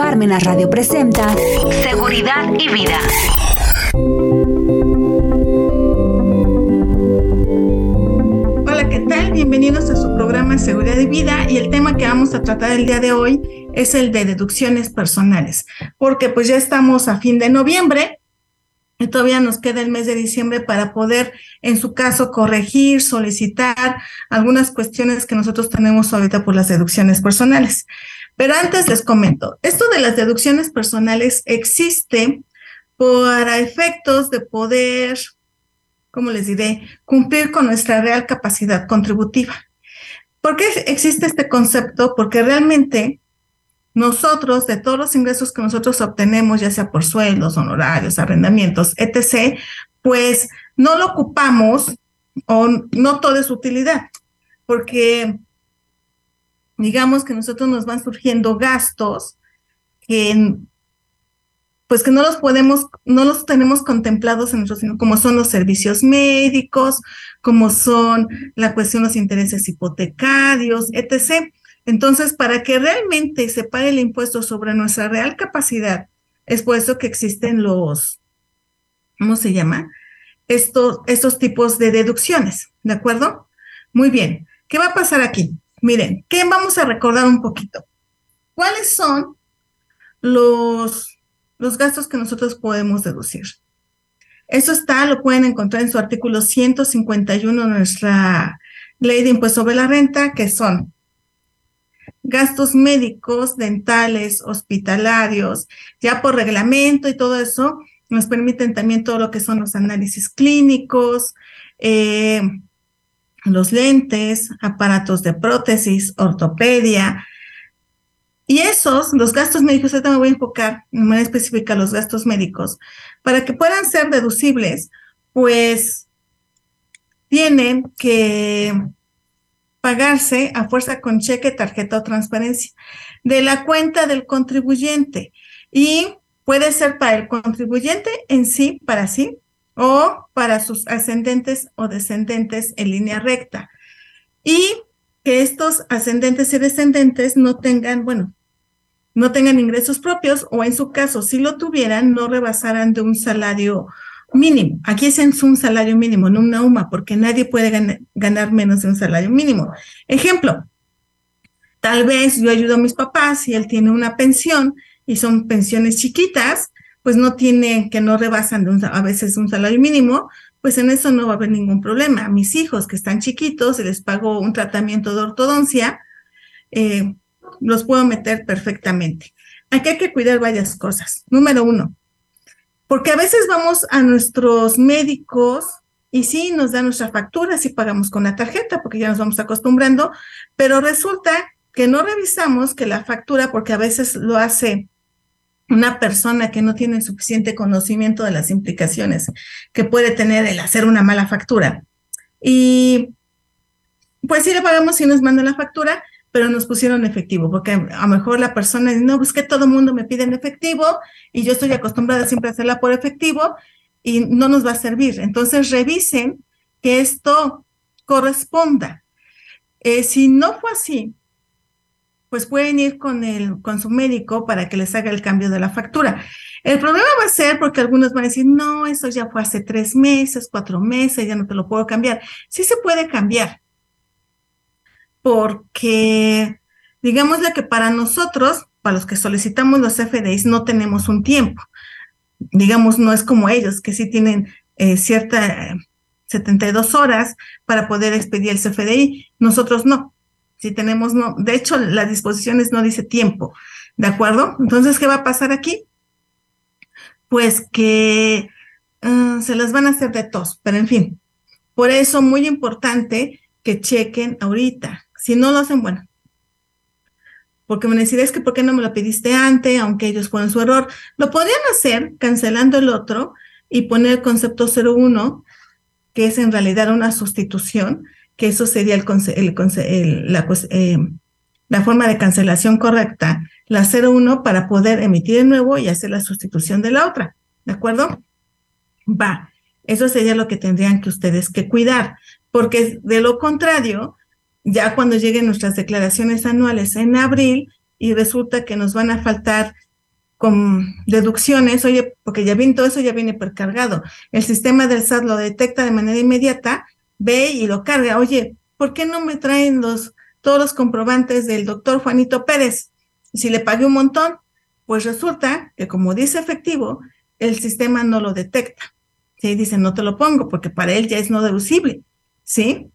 Parmenas Radio presenta Seguridad y Vida. Hola, ¿qué tal? Bienvenidos a su programa Seguridad y Vida y el tema que vamos a tratar el día de hoy es el de deducciones personales, porque pues ya estamos a fin de noviembre y todavía nos queda el mes de diciembre para poder, en su caso, corregir, solicitar algunas cuestiones que nosotros tenemos ahorita por las deducciones personales. Pero antes les comento, esto de las deducciones personales existe para efectos de poder, ¿cómo les diré?, cumplir con nuestra real capacidad contributiva. ¿Por qué existe este concepto? Porque realmente nosotros, de todos los ingresos que nosotros obtenemos, ya sea por sueldos, honorarios, arrendamientos, etc., pues no lo ocupamos o no toda es utilidad, porque digamos que nosotros nos van surgiendo gastos que pues que no los podemos, no los tenemos contemplados en nuestros, como son los servicios médicos, como son la cuestión de los intereses hipotecarios, etc. Entonces, para que realmente se pague el impuesto sobre nuestra real capacidad, es por eso que existen los, ¿cómo se llama? Estos, estos tipos de deducciones, ¿de acuerdo? Muy bien. ¿Qué va a pasar aquí? Miren, ¿qué vamos a recordar un poquito? ¿Cuáles son los, los gastos que nosotros podemos deducir? Eso está, lo pueden encontrar en su artículo 151 de nuestra ley de impuesto sobre la renta, que son gastos médicos, dentales, hospitalarios, ya por reglamento y todo eso, nos permiten también todo lo que son los análisis clínicos, eh, los lentes, aparatos de prótesis, ortopedia. Y esos, los gastos médicos, ahorita me voy a enfocar de manera específica los gastos médicos, para que puedan ser deducibles, pues tienen que pagarse a fuerza con cheque, tarjeta o transparencia de la cuenta del contribuyente. Y puede ser para el contribuyente en sí, para sí, o para sus ascendentes o descendentes en línea recta. Y que estos ascendentes y descendentes no tengan, bueno, no tengan ingresos propios o en su caso, si lo tuvieran, no rebasaran de un salario mínimo. Aquí es un salario mínimo, no una UMA, porque nadie puede ganar menos de un salario mínimo. Ejemplo, tal vez yo ayudo a mis papás y él tiene una pensión y son pensiones chiquitas, pues no tiene, que no rebasan de a veces un salario mínimo, pues en eso no va a haber ningún problema. A mis hijos que están chiquitos, y les pago un tratamiento de ortodoncia, eh, los puedo meter perfectamente. Aquí hay que cuidar varias cosas. Número uno, porque a veces vamos a nuestros médicos y sí nos dan nuestra factura, sí pagamos con la tarjeta porque ya nos vamos acostumbrando, pero resulta que no revisamos que la factura, porque a veces lo hace una persona que no tiene suficiente conocimiento de las implicaciones que puede tener el hacer una mala factura. Y pues sí le pagamos y nos mandan la factura, pero nos pusieron efectivo, porque a lo mejor la persona dice, no, pues que todo el mundo me pide en efectivo y yo estoy acostumbrada siempre a hacerla por efectivo y no nos va a servir. Entonces revisen que esto corresponda. Eh, si no fue así, pues pueden ir con, el, con su médico para que les haga el cambio de la factura. El problema va a ser porque algunos van a decir, no, eso ya fue hace tres meses, cuatro meses, ya no te lo puedo cambiar. Sí se puede cambiar, porque digámosle que para nosotros, para los que solicitamos los FDIs, no tenemos un tiempo. Digamos, no es como ellos, que sí tienen eh, cierta 72 horas para poder expedir el CFDI, nosotros no si tenemos, no, de hecho, las disposiciones no dice tiempo, ¿de acuerdo? Entonces, ¿qué va a pasar aquí? Pues que ah, se las van a hacer de tos, pero en fin, por eso muy importante que chequen ahorita. Si no lo hacen, bueno, porque me decir, es que ¿por qué no me lo pediste antes? Aunque ellos fueron su error. Lo podrían hacer cancelando el otro y poner el concepto 01, que es en realidad una sustitución, que eso sería el, la, eh, la, forma de cancelación correcta, la 01 para poder emitir de nuevo y hacer la sustitución de la otra. ¿De acuerdo? Va. Eso sería lo que tendrían que ustedes que cuidar, porque de lo contrario, ya cuando lleguen nuestras declaraciones anuales en abril y resulta que nos van a faltar con deducciones, oye, porque ya viene todo eso, ya viene precargado. El sistema del SAT lo detecta de manera inmediata, ve y lo carga. Oye, ¿por qué no me traen los, todos los comprobantes del doctor Juanito Pérez? Si le pagué un montón, pues resulta que como dice efectivo, el sistema no lo detecta. ¿sí? Dice, no te lo pongo porque para él ya es no deducible. ¿Sí?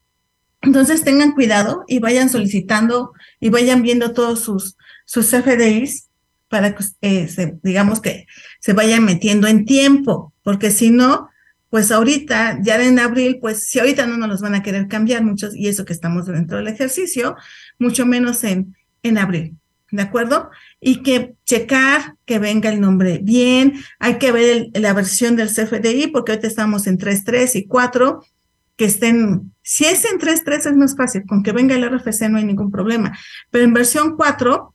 Entonces tengan cuidado y vayan solicitando y vayan viendo todos sus, sus FDIs para que, eh, digamos que se vayan metiendo en tiempo, porque si no, pues ahorita, ya en abril, pues si ahorita no nos los van a querer cambiar muchos, y eso que estamos dentro del ejercicio, mucho menos en, en abril, ¿de acuerdo? Y que checar que venga el nombre bien, hay que ver la versión del CFDI, porque ahorita estamos en 3.3 y 4, que estén, si es en 3.3 es más fácil, con que venga el RFC no hay ningún problema, pero en versión 4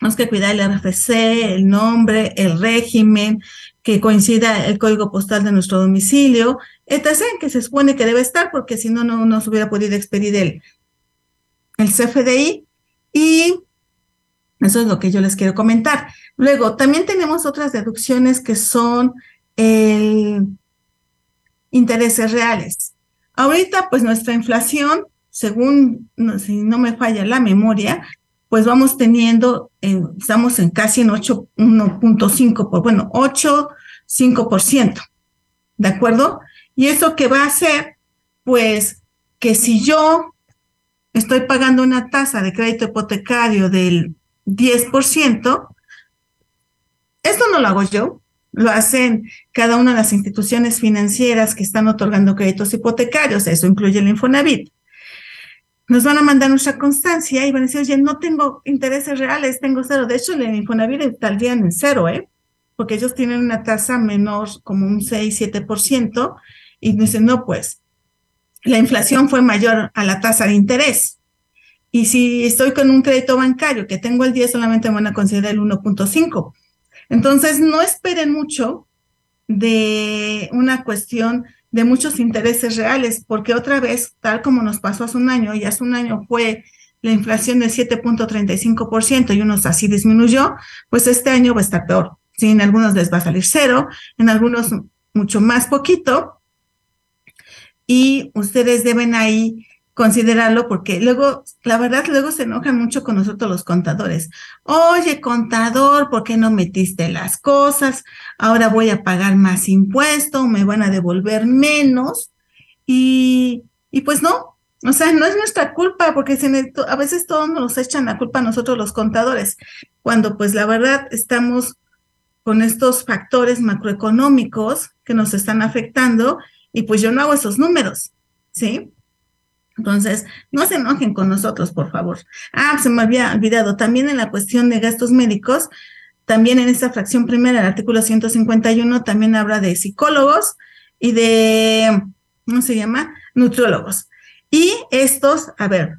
tenemos que cuidar el RFC, el nombre, el régimen, que coincida el código postal de nuestro domicilio, etc., que se supone que debe estar, porque si no, no nos hubiera podido expedir el, el CFDI. Y eso es lo que yo les quiero comentar. Luego, también tenemos otras deducciones que son el intereses reales. Ahorita, pues nuestra inflación, según, si no me falla la memoria, pues vamos teniendo, estamos en casi en 8.5, por bueno, 8, 5%, ¿de acuerdo? Y eso que va a hacer, pues, que si yo estoy pagando una tasa de crédito hipotecario del 10%, esto no lo hago yo, lo hacen cada una de las instituciones financieras que están otorgando créditos hipotecarios, eso incluye el Infonavit nos van a mandar nuestra constancia y van a decir, oye, no tengo intereses reales, tengo cero. De hecho, el Infonavit día en cero, ¿eh? Porque ellos tienen una tasa menor, como un 6, 7%, y dicen, no, pues, la inflación fue mayor a la tasa de interés. Y si estoy con un crédito bancario que tengo el 10, solamente me van a considerar el 1.5. Entonces, no esperen mucho de una cuestión de muchos intereses reales, porque otra vez, tal como nos pasó hace un año, y hace un año fue la inflación del 7.35% y unos así disminuyó, pues este año va a estar peor. Sí, en algunos les va a salir cero, en algunos mucho más poquito, y ustedes deben ahí considerarlo porque luego, la verdad, luego se enojan mucho con nosotros los contadores. Oye, contador, ¿por qué no metiste las cosas? Ahora voy a pagar más impuesto, me van a devolver menos. Y, y pues no, o sea, no es nuestra culpa porque a veces todos nos echan la culpa a nosotros los contadores, cuando pues la verdad estamos con estos factores macroeconómicos que nos están afectando y pues yo no hago esos números, ¿sí? Entonces, no se enojen con nosotros, por favor. Ah, se me había olvidado, también en la cuestión de gastos médicos, también en esta fracción primera, el artículo 151, también habla de psicólogos y de, ¿cómo se llama? Nutriólogos. Y estos, a ver,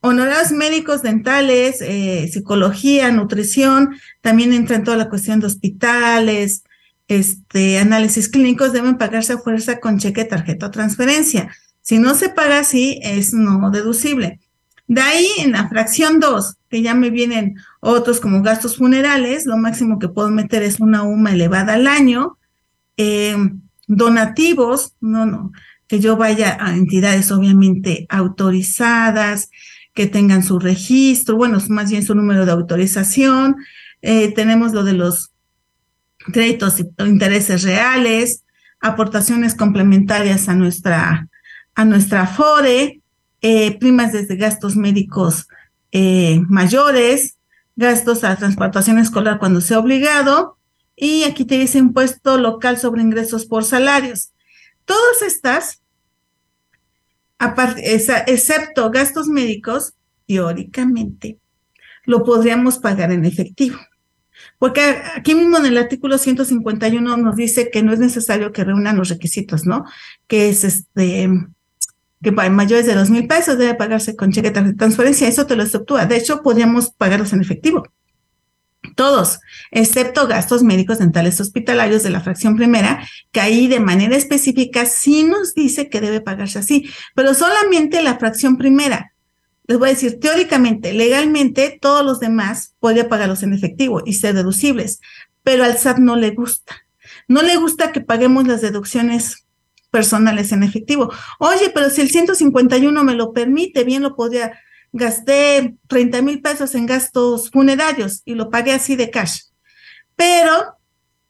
honorarios médicos, dentales, eh, psicología, nutrición, también entra en toda la cuestión de hospitales, este, análisis clínicos, deben pagarse a fuerza con cheque, tarjeta o transferencia. Si no se paga así, es no deducible. De ahí, en la fracción 2, que ya me vienen otros como gastos funerales, lo máximo que puedo meter es una UMA elevada al año. Eh, donativos, no, no, que yo vaya a entidades obviamente autorizadas, que tengan su registro, bueno, más bien su número de autorización. Eh, tenemos lo de los créditos y intereses reales, aportaciones complementarias a nuestra a nuestra FORE, eh, primas desde gastos médicos eh, mayores, gastos a transportación escolar cuando sea obligado, y aquí te dice impuesto local sobre ingresos por salarios. Todas estas, aparte, excepto gastos médicos, teóricamente, lo podríamos pagar en efectivo. Porque aquí mismo en el artículo 151 nos dice que no es necesario que reúnan los requisitos, ¿no? Que es este que para mayores de dos mil pesos debe pagarse con cheque de transferencia, eso te lo exceptúa. De hecho, podríamos pagarlos en efectivo. Todos, excepto gastos médicos dentales hospitalarios de la fracción primera, que ahí de manera específica sí nos dice que debe pagarse así, pero solamente la fracción primera. Les voy a decir, teóricamente, legalmente, todos los demás podría pagarlos en efectivo y ser deducibles, pero al SAT no le gusta. No le gusta que paguemos las deducciones personales en efectivo. Oye, pero si el 151 me lo permite, bien lo podía, gasté 30 mil pesos en gastos funerarios y lo pagué así de cash. Pero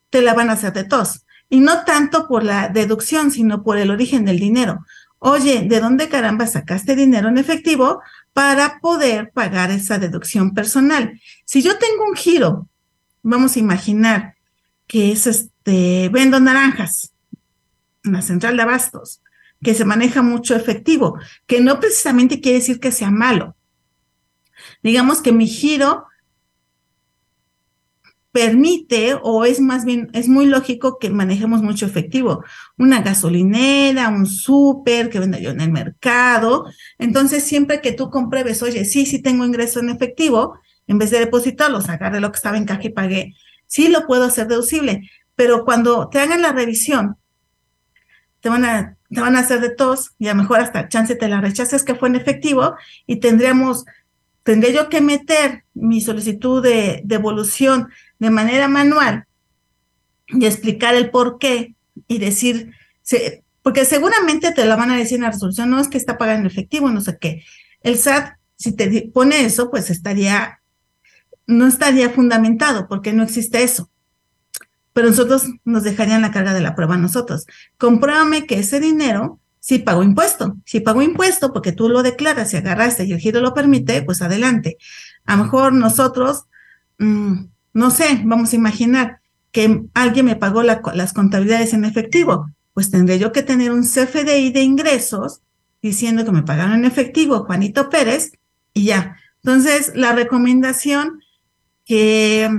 te la van a hacer de tos. Y no tanto por la deducción, sino por el origen del dinero. Oye, ¿de dónde caramba sacaste dinero en efectivo para poder pagar esa deducción personal? Si yo tengo un giro, vamos a imaginar que es este, vendo naranjas la central de abastos, que se maneja mucho efectivo, que no precisamente quiere decir que sea malo. Digamos que mi giro permite o es más bien, es muy lógico que manejemos mucho efectivo. Una gasolinera, un súper que venda yo en el mercado. Entonces, siempre que tú compruebes, oye, sí, sí tengo ingreso en efectivo, en vez de depositarlo, sacar lo que estaba en caja y pagué, sí lo puedo hacer deducible. Pero cuando te hagan la revisión, te van a, te van a hacer de tos y a lo mejor hasta chance te la rechaces que fue en efectivo y tendríamos tendré yo que meter mi solicitud de devolución de manera manual y explicar el por qué y decir, porque seguramente te la van a decir en la resolución, no es que está pagando en efectivo, no sé qué. El SAT, si te pone eso, pues estaría, no estaría fundamentado porque no existe eso. Pero nosotros nos dejarían la carga de la prueba a nosotros. Compruébame que ese dinero si pago impuesto. Si pago impuesto porque tú lo declaras y agarraste y el giro lo permite, pues adelante. A lo mejor nosotros, mm, no sé, vamos a imaginar que alguien me pagó las contabilidades en efectivo, pues tendré yo que tener un CFDI de ingresos diciendo que me pagaron en efectivo Juanito Pérez y ya. Entonces, la recomendación que,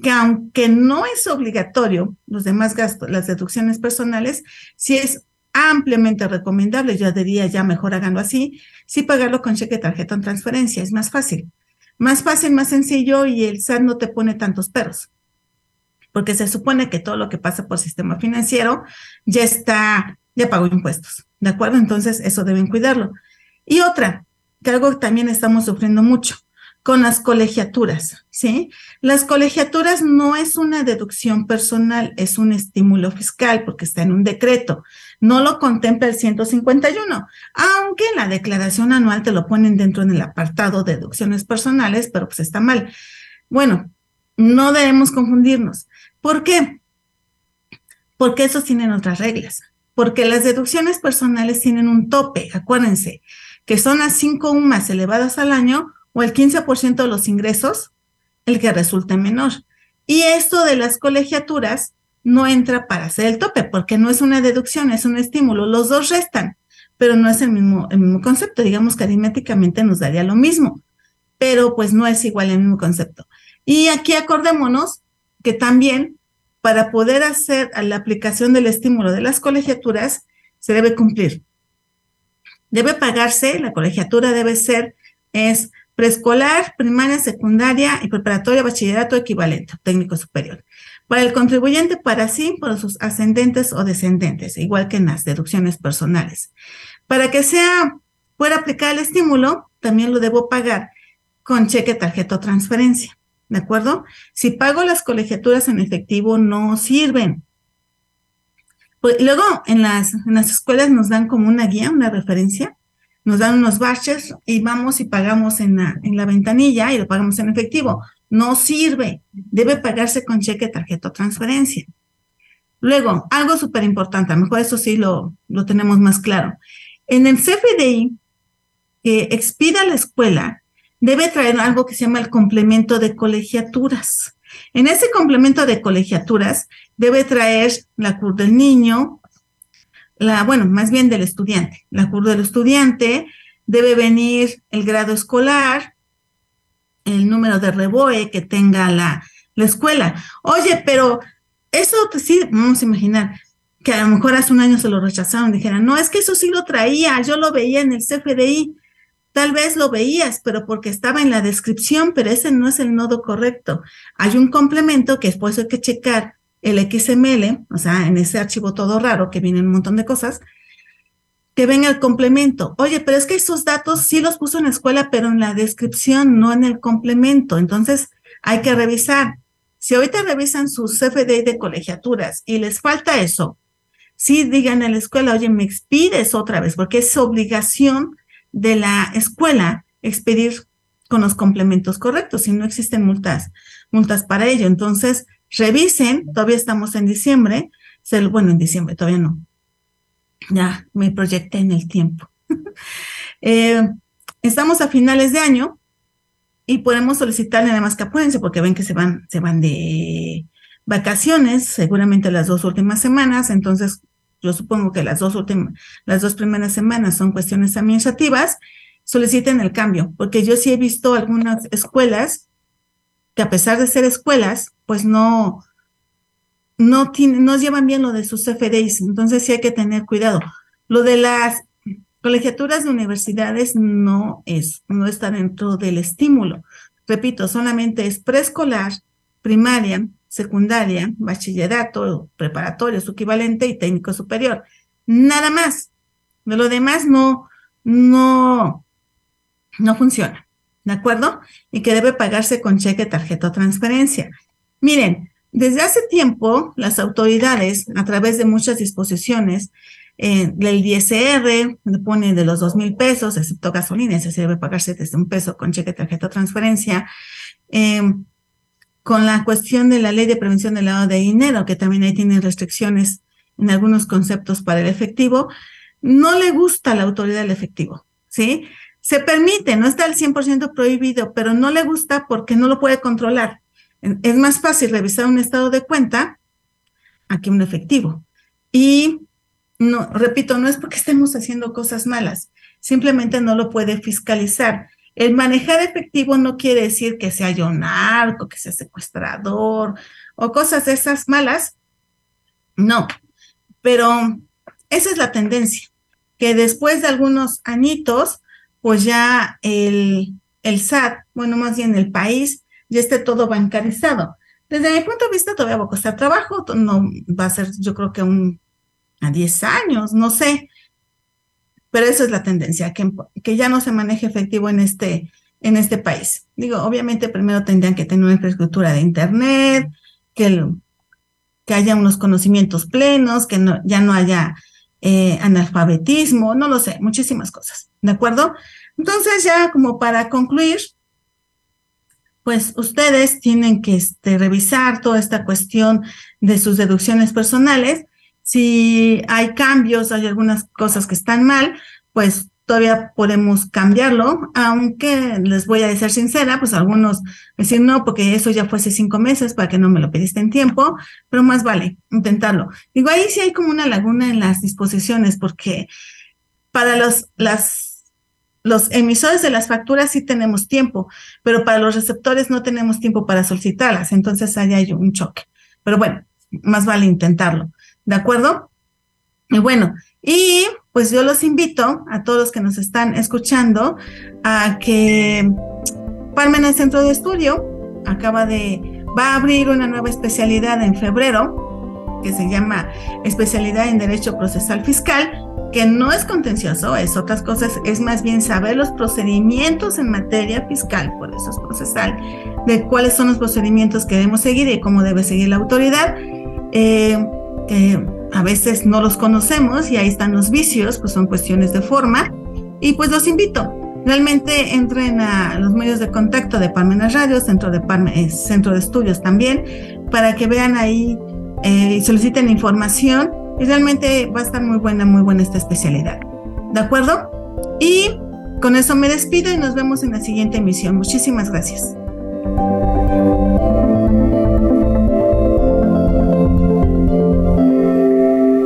que aunque no es obligatorio los demás gastos, las deducciones personales, si es ampliamente recomendable, yo diría ya mejor háganlo así, sí pagarlo con cheque, tarjeta o transferencia, es más fácil. Más fácil, más sencillo y el SAT no te pone tantos perros. Porque se supone que todo lo que pasa por sistema financiero ya está, ya pagó impuestos. ¿De acuerdo? Entonces, eso deben cuidarlo. Y otra, que algo también estamos sufriendo mucho, con las colegiaturas, ¿sí? Las colegiaturas no es una deducción personal, es un estímulo fiscal porque está en un decreto. No lo contempla el 151, aunque en la declaración anual te lo ponen dentro en el apartado de deducciones personales, pero pues está mal. Bueno, no debemos confundirnos. ¿Por qué? Porque esos tienen otras reglas. Porque las deducciones personales tienen un tope, acuérdense, que son a cinco UMAS elevadas al año o el 15% de los ingresos, el que resulte menor. Y esto de las colegiaturas no entra para hacer el tope, porque no es una deducción, es un estímulo. Los dos restan, pero no es el mismo, el mismo concepto. Digamos que aritméticamente nos daría lo mismo, pero pues no es igual el mismo concepto. Y aquí acordémonos que también para poder hacer la aplicación del estímulo de las colegiaturas, se debe cumplir. Debe pagarse, la colegiatura debe ser, es preescolar, primaria, secundaria y preparatoria, bachillerato equivalente, técnico superior. Para el contribuyente, para sí, por sus ascendentes o descendentes, igual que en las deducciones personales. Para que sea, pueda aplicar el estímulo, también lo debo pagar con cheque, tarjeta o transferencia. ¿De acuerdo? Si pago las colegiaturas en efectivo, no sirven. Pues, luego, en las, en las escuelas nos dan como una guía, una referencia, nos dan unos baches y vamos y pagamos en la, en la ventanilla y lo pagamos en efectivo. No sirve, debe pagarse con cheque, tarjeta o transferencia. Luego, algo súper importante, a lo mejor eso sí lo, lo tenemos más claro. En el CFDI que expida la escuela, debe traer algo que se llama el complemento de colegiaturas. En ese complemento de colegiaturas debe traer la CUR del niño, la, bueno, más bien del estudiante. La curva del estudiante debe venir el grado escolar, el número de reboe que tenga la, la escuela. Oye, pero eso sí, vamos a imaginar que a lo mejor hace un año se lo rechazaron, dijeran, no, es que eso sí lo traía, yo lo veía en el CFDI. Tal vez lo veías, pero porque estaba en la descripción, pero ese no es el nodo correcto. Hay un complemento que después hay que checar el XML, o sea, en ese archivo todo raro que viene un montón de cosas, que venga el complemento. Oye, pero es que esos datos sí los puso en la escuela, pero en la descripción, no en el complemento. Entonces, hay que revisar. Si ahorita revisan sus CFDI de colegiaturas y les falta eso, sí digan en la escuela, oye, me expides otra vez, porque es obligación de la escuela expedir con los complementos correctos, si no existen multas, multas para ello. Entonces, revisen, todavía estamos en diciembre, bueno, en diciembre todavía no. Ya me proyecté en el tiempo. Eh, estamos a finales de año y podemos solicitarle nada más que apúrense porque ven que se van, se van de vacaciones, seguramente las dos últimas semanas, entonces yo supongo que las dos últimas, las dos primeras semanas son cuestiones administrativas, soliciten el cambio, porque yo sí he visto algunas escuelas que a pesar de ser escuelas, pues no, no, tienen, no llevan bien lo de sus CFDIs, entonces sí hay que tener cuidado. Lo de las colegiaturas de universidades no es, no está dentro del estímulo. Repito, solamente es preescolar, primaria, secundaria, bachillerato, preparatorio, su equivalente y técnico superior. Nada más. De lo demás no, no, no funciona. ¿De acuerdo? Y que debe pagarse con cheque, tarjeta o transferencia. Miren, desde hace tiempo las autoridades, a través de muchas disposiciones, eh, del ISR, le pone de los dos mil pesos, excepto gasolina, se debe pagarse desde un peso con cheque, tarjeta o transferencia. Em, con la cuestión de la ley de prevención del lavado de dinero, que también ahí tiene restricciones en algunos conceptos para el efectivo, no le gusta a la autoridad el efectivo, ¿sí? Se permite, no está al 100% prohibido, pero no le gusta porque no lo puede controlar. Es más fácil revisar un estado de cuenta aquí un efectivo. Y no, repito, no es porque estemos haciendo cosas malas, simplemente no lo puede fiscalizar. El manejar efectivo no quiere decir que sea yo narco, que sea secuestrador o cosas de esas malas. No, pero esa es la tendencia, que después de algunos añitos, pues ya el, el SAT, bueno, más bien el país, ya esté todo bancarizado. Desde mi punto de vista todavía va a costar trabajo, no va a ser yo creo que un a 10 años, no sé. Pero esa es la tendencia, que, que ya no se maneje efectivo en este, en este país. Digo, obviamente primero tendrían que tener una infraestructura de Internet, que, que haya unos conocimientos plenos, que no, ya no haya eh, analfabetismo, no lo sé, muchísimas cosas, ¿de acuerdo? Entonces ya como para concluir, pues ustedes tienen que este, revisar toda esta cuestión de sus deducciones personales si hay cambios, hay algunas cosas que están mal, pues todavía podemos cambiarlo, aunque les voy a decir sincera, pues algunos decir no, porque eso ya fue hace cinco meses para que no me lo pediste en tiempo, pero más vale intentarlo. Digo, ahí sí hay como una laguna en las disposiciones, porque para los, las, los emisores de las facturas sí tenemos tiempo, pero para los receptores no tenemos tiempo para solicitarlas, entonces ahí hay un choque. Pero bueno, más vale intentarlo. ¿De acuerdo? Y bueno, y pues yo los invito a todos los que nos están escuchando a que Parmen Centro de Estudio acaba de, va a abrir una nueva especialidad en febrero que se llama especialidad en Derecho Procesal Fiscal, que no es contencioso, es otras cosas, es más bien saber los procedimientos en materia fiscal, por eso es procesal, de cuáles son los procedimientos que debemos seguir y cómo debe seguir la autoridad. Eh, que a veces no los conocemos y ahí están los vicios, pues son cuestiones de forma. Y pues los invito, realmente entren a los medios de contacto de Parmenas Radio, Centro de, eh, Centro de Estudios también, para que vean ahí eh, y soliciten información. Y realmente va a estar muy buena, muy buena esta especialidad. ¿De acuerdo? Y con eso me despido y nos vemos en la siguiente emisión. Muchísimas gracias.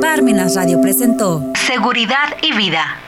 Parmenas Radio presentó Seguridad y Vida.